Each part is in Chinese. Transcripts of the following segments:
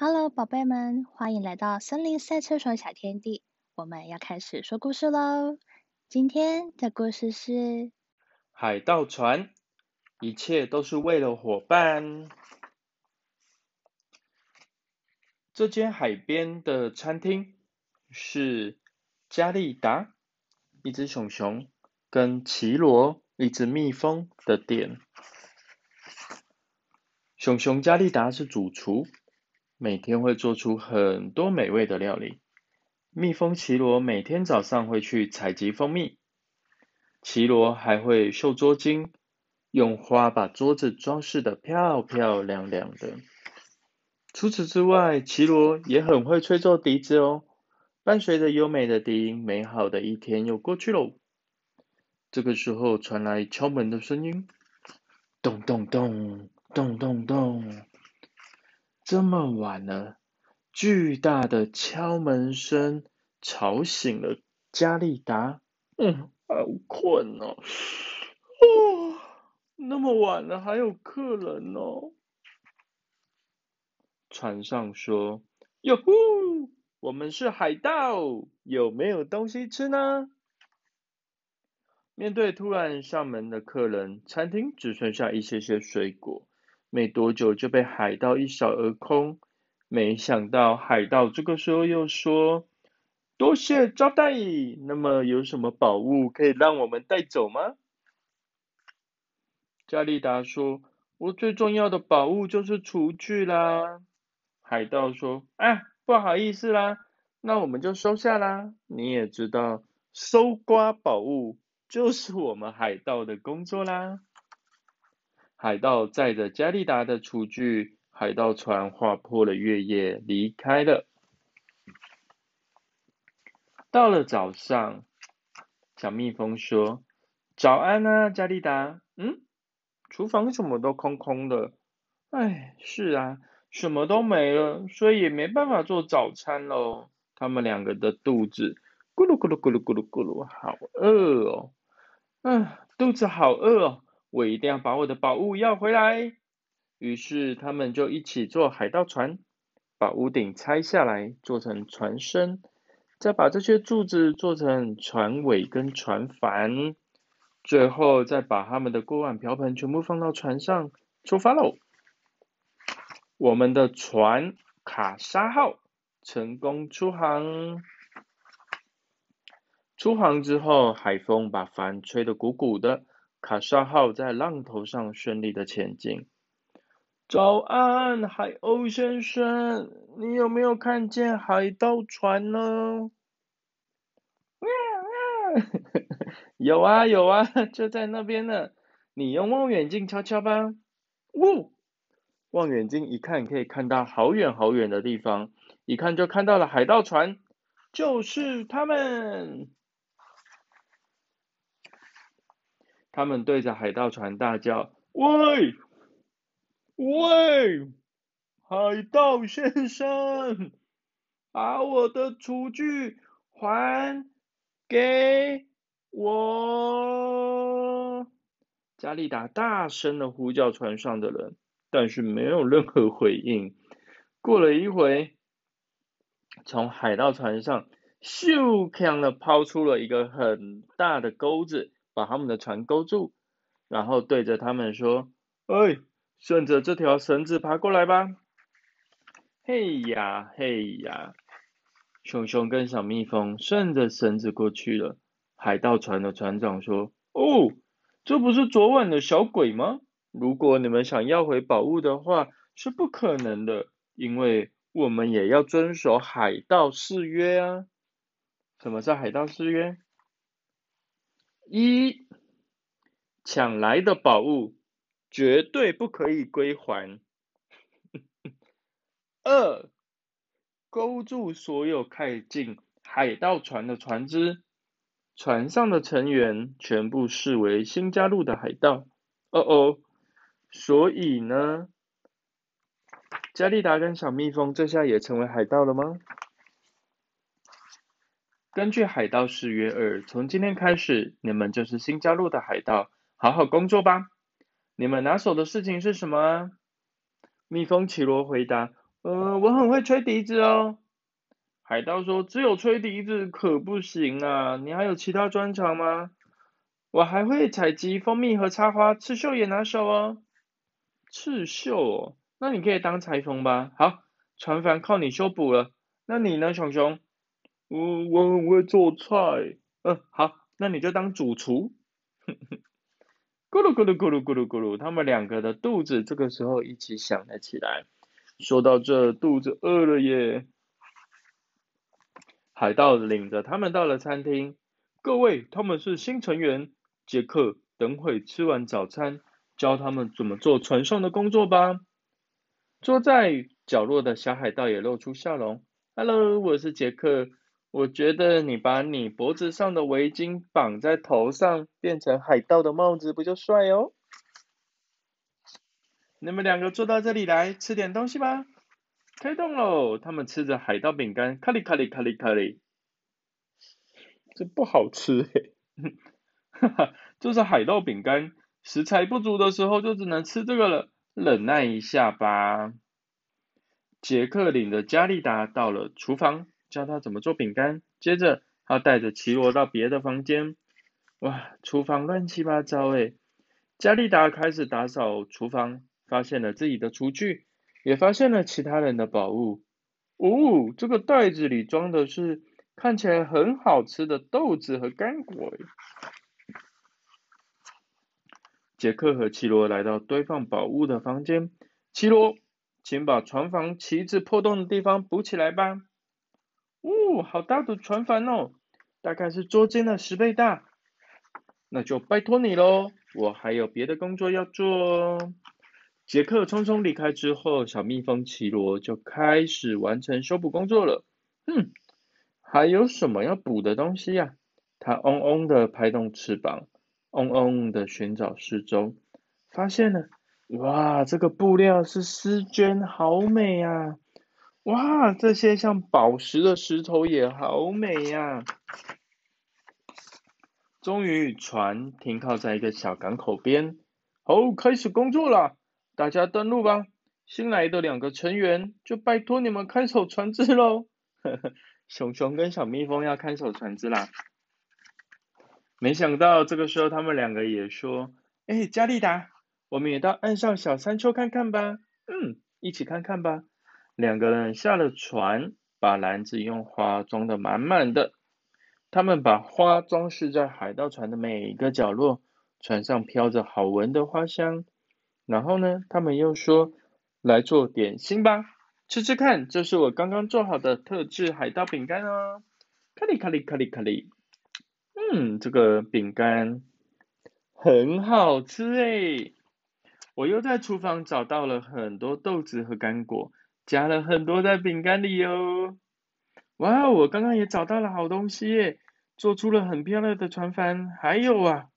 Hello，宝贝们，欢迎来到森林赛车手小天地。我们要开始说故事喽。今天的故事是海盗船，一切都是为了伙伴。这间海边的餐厅是加利达，一只熊熊跟奇罗，一只蜜蜂的店。熊熊加利达是主厨，每天会做出很多美味的料理。蜜蜂奇罗每天早上会去采集蜂蜜，奇罗还会绣桌巾，用花把桌子装饰的漂漂亮亮的。除此之外，奇罗也很会吹奏笛子哦。伴随着优美的笛音，美好的一天又过去喽。这个时候传来敲门的声音，咚咚咚，咚咚咚。这么晚了，巨大的敲门声吵醒了加利达。嗯，好困哦。哦，那么晚了还有客人哦。船上说：“哟呼，我们是海盗，有没有东西吃呢？”面对突然上门的客人，餐厅只剩下一些些水果，没多久就被海盗一扫而空。没想到海盗这个时候又说：“多谢招待，那么有什么宝物可以让我们带走吗？”加利达说：“我最重要的宝物就是厨具啦。”海盗说：“啊，不好意思啦，那我们就收下啦。你也知道，搜刮宝物就是我们海盗的工作啦。”海盗载着加利达的厨具，海盗船划破了月夜，离开了。到了早上，小蜜蜂说：“早安啊，加利达。嗯，厨房什么都空空的。哎，是啊。”什么都没了，所以也没办法做早餐喽。他们两个的肚子咕噜咕噜咕噜咕噜咕噜，好饿哦！嗯，肚子好饿哦，我一定要把我的宝物要回来。于是他们就一起做海盗船，把屋顶拆下来做成船身，再把这些柱子做成船尾跟船帆，最后再把他们的锅碗瓢盆全部放到船上，出发喽！我们的船卡莎号成功出航。出航之后，海风把帆吹得鼓鼓的，卡莎号在浪头上顺利的前进。早安，海鸥先生，你有没有看见海盗船呢？有啊有啊，就在那边呢。你用望远镜瞧瞧吧。呜。望远镜一看，可以看到好远好远的地方，一看就看到了海盗船，就是他们。他们对着海盗船大叫：“喂，喂，海盗先生，把我的厨具还给我！”加利达大声的呼叫船上的人。但是没有任何回应。过了一会，从海盗船上咻锵的抛出了一个很大的钩子，把他们的船勾住，然后对着他们说：“哎，顺着这条绳子爬过来吧！”嘿呀嘿呀，熊熊跟小蜜蜂顺着绳子过去了。海盗船的船长说：“哦，这不是昨晚的小鬼吗？”如果你们想要回宝物的话，是不可能的，因为我们也要遵守海盗誓约啊。什么叫海盗誓约？一，抢来的宝物绝对不可以归还。二，勾住所有开进海盗船的船只，船上的成员全部视为新加入的海盗。哦哦。所以呢，加利达跟小蜜蜂这下也成为海盗了吗？根据海盗誓约二，从今天开始，你们就是新加入的海盗，好好工作吧。你们拿手的事情是什么？蜜蜂奇罗回答：呃，我很会吹笛子哦。海盗说：“只有吹笛子可不行啊，你还有其他专长吗？”我还会采集蜂蜜和插花，刺绣也拿手哦。刺绣哦，那你可以当裁缝吧。好，船帆靠你修补了。那你呢，熊熊？我，我很会做菜。嗯，好，那你就当主厨。咕噜咕噜咕噜咕噜咕噜，他们两个的肚子这个时候一起响了起来。说到这，肚子饿了耶。海盗领着他们到了餐厅。各位，他们是新成员。杰克，等会吃完早餐，教他们怎么做船上的工作吧。坐在角落的小海盗也露出笑容。Hello，我是杰克。我觉得你把你脖子上的围巾绑在头上，变成海盗的帽子，不就帅哦？你们两个坐到这里来，吃点东西吧。开动喽！他们吃着海盗饼干，卡里卡里卡里卡里。这不好吃嘿。哈哈，就是海盗饼干，食材不足的时候就只能吃这个了，忍耐一下吧。杰克领着加利达到了厨房，教他怎么做饼干。接着，他带着奇罗到别的房间。哇，厨房乱七八糟诶。加利达开始打扫厨房，发现了自己的厨具，也发现了其他人的宝物。哦，这个袋子里装的是看起来很好吃的豆子和干果。杰克和奇罗来到堆放宝物的房间。奇罗，请把船房旗子破洞的地方补起来吧。哦，好大的船帆哦，大概是桌间的十倍大。那就拜托你喽，我还有别的工作要做哦。杰克匆匆离开之后，小蜜蜂奇罗就开始完成修补工作了。嗯，还有什么要补的东西呀？它嗡嗡的拍动翅膀。嗡嗡的寻找四周，发现了，哇，这个布料是丝绢，好美呀！哇，这些像宝石的石头也好美呀！终于，船停靠在一个小港口边，好，开始工作了，大家登陆吧！新来的两个成员，就拜托你们看守船只喽！呵呵，熊熊跟小蜜蜂要看守船只啦。没想到这个时候，他们两个也说：“哎，加利达，我们也到岸上小山丘看看吧。”嗯，一起看看吧。两个人下了船，把篮子用花装得满满的。他们把花装饰在海盗船的每一个角落，船上飘着好闻的花香。然后呢，他们又说：“来做点心吧，吃吃看，这是我刚刚做好的特制海盗饼干哦。”卡里卡里卡里卡里。嗯，这个饼干很好吃诶。我又在厨房找到了很多豆子和干果，加了很多在饼干里哟。哇，我刚刚也找到了好东西耶，做出了很漂亮的船帆。还有啊，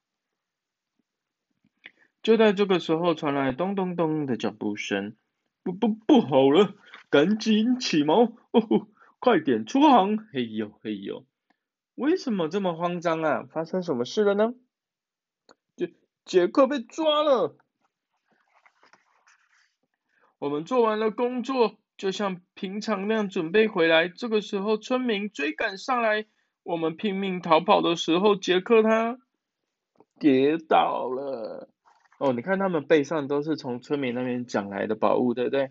就在这个时候传来咚咚咚的脚步声。不不不好了，赶紧起锚，哦吼，快点出航！嘿呦嘿呦。为什么这么慌张啊？发生什么事了呢？杰杰克被抓了。我们做完了工作，就像平常那样准备回来。这个时候，村民追赶上来，我们拼命逃跑的时候，杰克他跌倒了。哦，你看他们背上都是从村民那边抢来的宝物，对不对？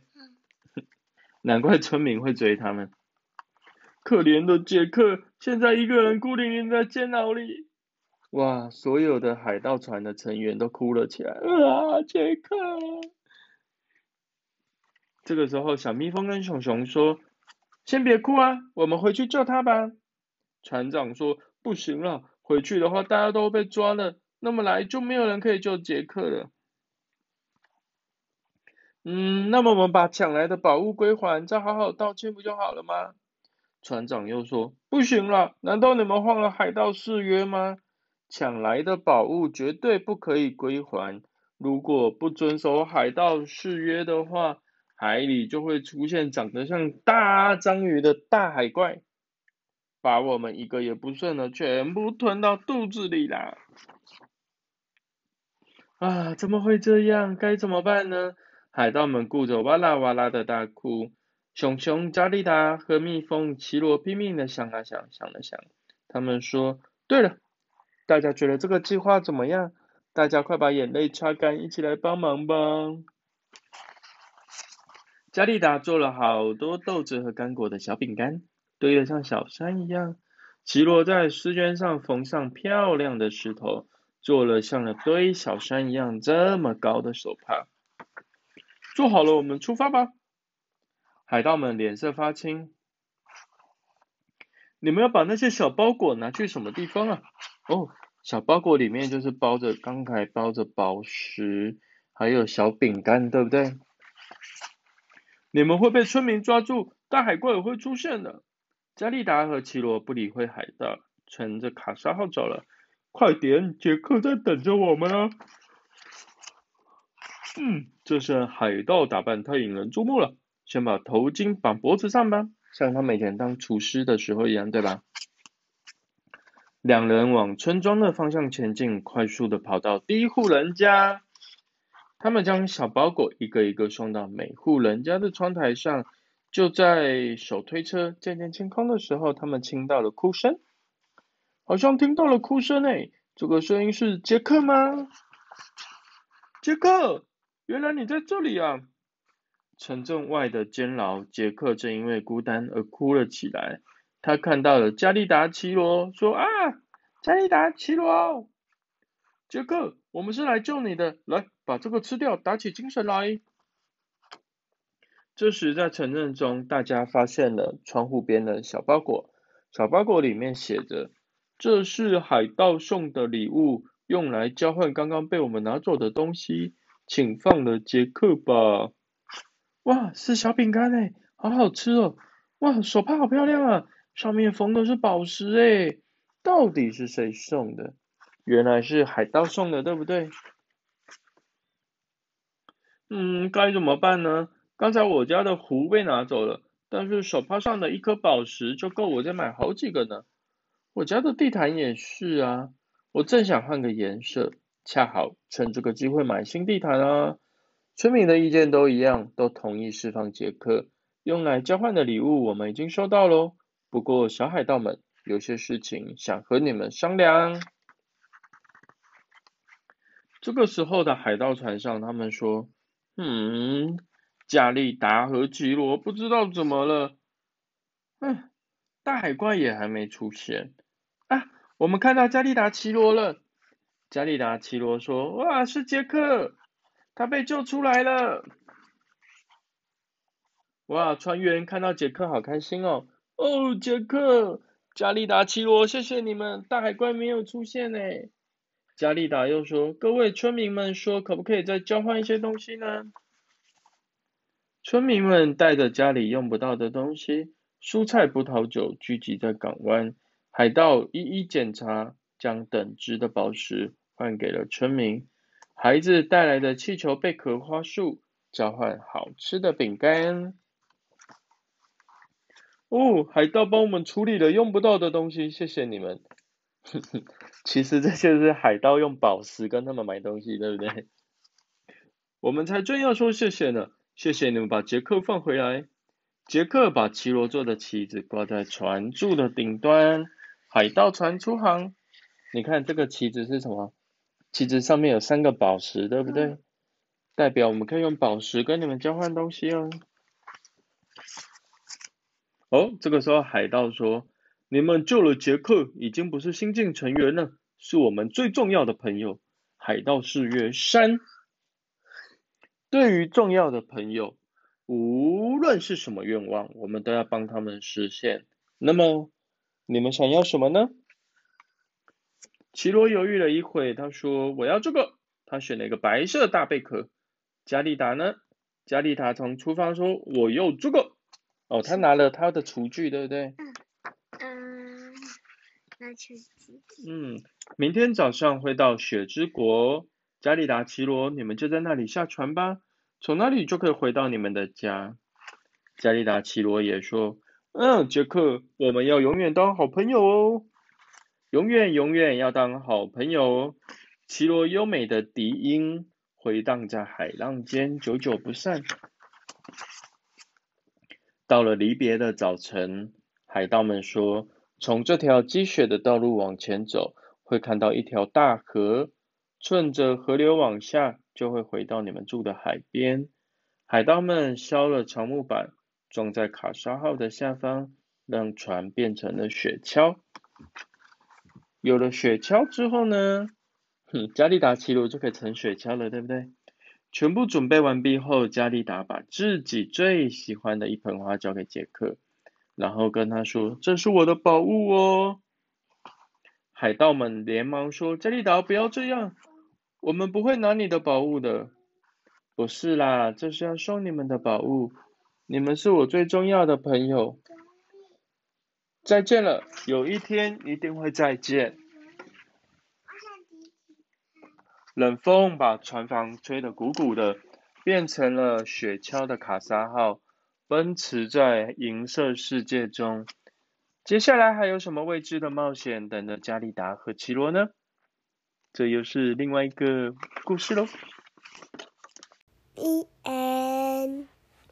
难怪村民会追他们。可怜的杰克，现在一个人孤零零在监牢里。哇！所有的海盗船的成员都哭了起来。啊，杰克！这个时候，小蜜蜂跟熊熊说：“先别哭啊，我们回去救他吧。”船长说：“不行了，回去的话大家都被抓了，那么来就没有人可以救杰克了。”嗯，那么我们把抢来的宝物归还，再好好道歉不就好了吗？船长又说：“不行了，难道你们忘了海盗誓约吗？抢来的宝物绝对不可以归还。如果不遵守海盗誓约的话，海里就会出现长得像大章鱼的大海怪，把我们一个也不剩的全部吞到肚子里啦！”啊，怎么会这样？该怎么办呢？海盗们顾着哇啦哇啦的大哭。熊熊加利达和蜜蜂奇罗拼命的想啊想，想了想，他们说：“对了，大家觉得这个计划怎么样？大家快把眼泪擦干，一起来帮忙吧！”加利达做了好多豆子和干果的小饼干，堆得像小山一样。奇罗在丝绢上缝上漂亮的石头，做了像了堆小山一样这么高的手帕。做好了，我们出发吧！海盗们脸色发青。你们要把那些小包裹拿去什么地方啊？哦，小包裹里面就是包着刚才包着宝石，还有小饼干，对不对？你们会被村民抓住，大海怪也会出现的。加利达和奇罗不理会海盗，乘着卡莎号走了。快点，杰克在等着我们啊！嗯，这身海盗打扮太引人注目了。先把头巾绑脖子上吧，像他每天当厨师的时候一样，对吧？两人往村庄的方向前进，快速的跑到第一户人家。他们将小包裹一个一个送到每户人家的窗台上。就在手推车渐渐清空的时候，他们听到了哭声，好像听到了哭声诶，这个声音是杰克吗？杰克，原来你在这里啊！城镇外的监牢，杰克正因为孤单而哭了起来。他看到了加利达奇罗，说啊，加利达奇罗，杰克，我们是来救你的，来。把这个吃掉，打起精神来。这时，在城镇中，大家发现了窗户边的小包裹。小包裹里面写着：“这是海盗送的礼物，用来交换刚刚被我们拿走的东西，请放了杰克吧。”哇，是小饼干哎，好好吃哦！哇，手帕好漂亮啊，上面缝的是宝石哎，到底是谁送的？原来是海盗送的，对不对？嗯，该怎么办呢？刚才我家的壶被拿走了，但是手帕上的一颗宝石就够我再买好几个呢。我家的地毯也是啊，我正想换个颜色，恰好趁这个机会买新地毯啊。村民的意见都一样，都同意释放杰克，用来交换的礼物我们已经收到喽。不过小海盗们有些事情想和你们商量。这个时候的海盗船上，他们说。嗯，加利达和奇罗不知道怎么了。嗯，大海怪也还没出现。啊，我们看到加利达奇罗了。加利达奇罗说：“哇，是杰克，他被救出来了。”哇，船员看到杰克好开心哦。哦，杰克，加利达奇罗，谢谢你们，大海怪没有出现呢。加利达又说：“各位村民们，说可不可以再交换一些东西呢？”村民们带着家里用不到的东西，蔬菜、葡萄酒，聚集在港湾。海盗一一检查，将等值的宝石换给了村民。孩子带来的气球、贝壳、花束，交换好吃的饼干。哦，海盗帮我们处理了用不到的东西，谢谢你们。哼哼，其实这就是海盗用宝石跟他们买东西，对不对？我们才正要说谢谢呢，谢谢你们把杰克放回来。杰克把奇罗做的旗子挂在船柱的顶端，海盗船出航。你看这个旗子是什么？旗子上面有三个宝石，对不对？代表我们可以用宝石跟你们交换东西哦。哦，这个时候海盗说。你们救了杰克，已经不是新晋成员了，是我们最重要的朋友。海盗誓约三，对于重要的朋友，无论是什么愿望，我们都要帮他们实现。那么，你们想要什么呢？奇罗犹豫了一会，他说：“我要这个。”他选了一个白色大贝壳。加利达呢？加利达从厨房说：“我要这个。”哦，他拿了他的厨具，对不对？嗯明天早上会到雪之国，加里达奇罗，你们就在那里下船吧，从那里就可以回到你们的家。加里达奇罗也说：“嗯，杰克，我们要永远当好朋友哦，永远永远要当好朋友。”奇罗优美的笛音回荡在海浪间，久久不散。到了离别的早晨，海盗们说：“从这条积雪的道路往前走，会看到一条大河，顺着河流往下，就会回到你们住的海边。”海盗们削了长木板，装在卡莎号的下方，让船变成了雪橇。有了雪橇之后呢？哼，加利达骑罗就可以乘雪橇了，对不对？全部准备完毕后，加利达把自己最喜欢的一盆花交给杰克，然后跟他说：“这是我的宝物哦。”海盗们连忙说：“加利达，不要这样，我们不会拿你的宝物的。”“不是啦，这是要送你们的宝物，你们是我最重要的朋友。”再见了，有一天一定会再见。冷风把船房吹得鼓鼓的，变成了雪橇的卡莎号，奔驰在银色世界中。接下来还有什么未知的冒险等着加利达和奇罗呢？这又是另外一个故事喽。en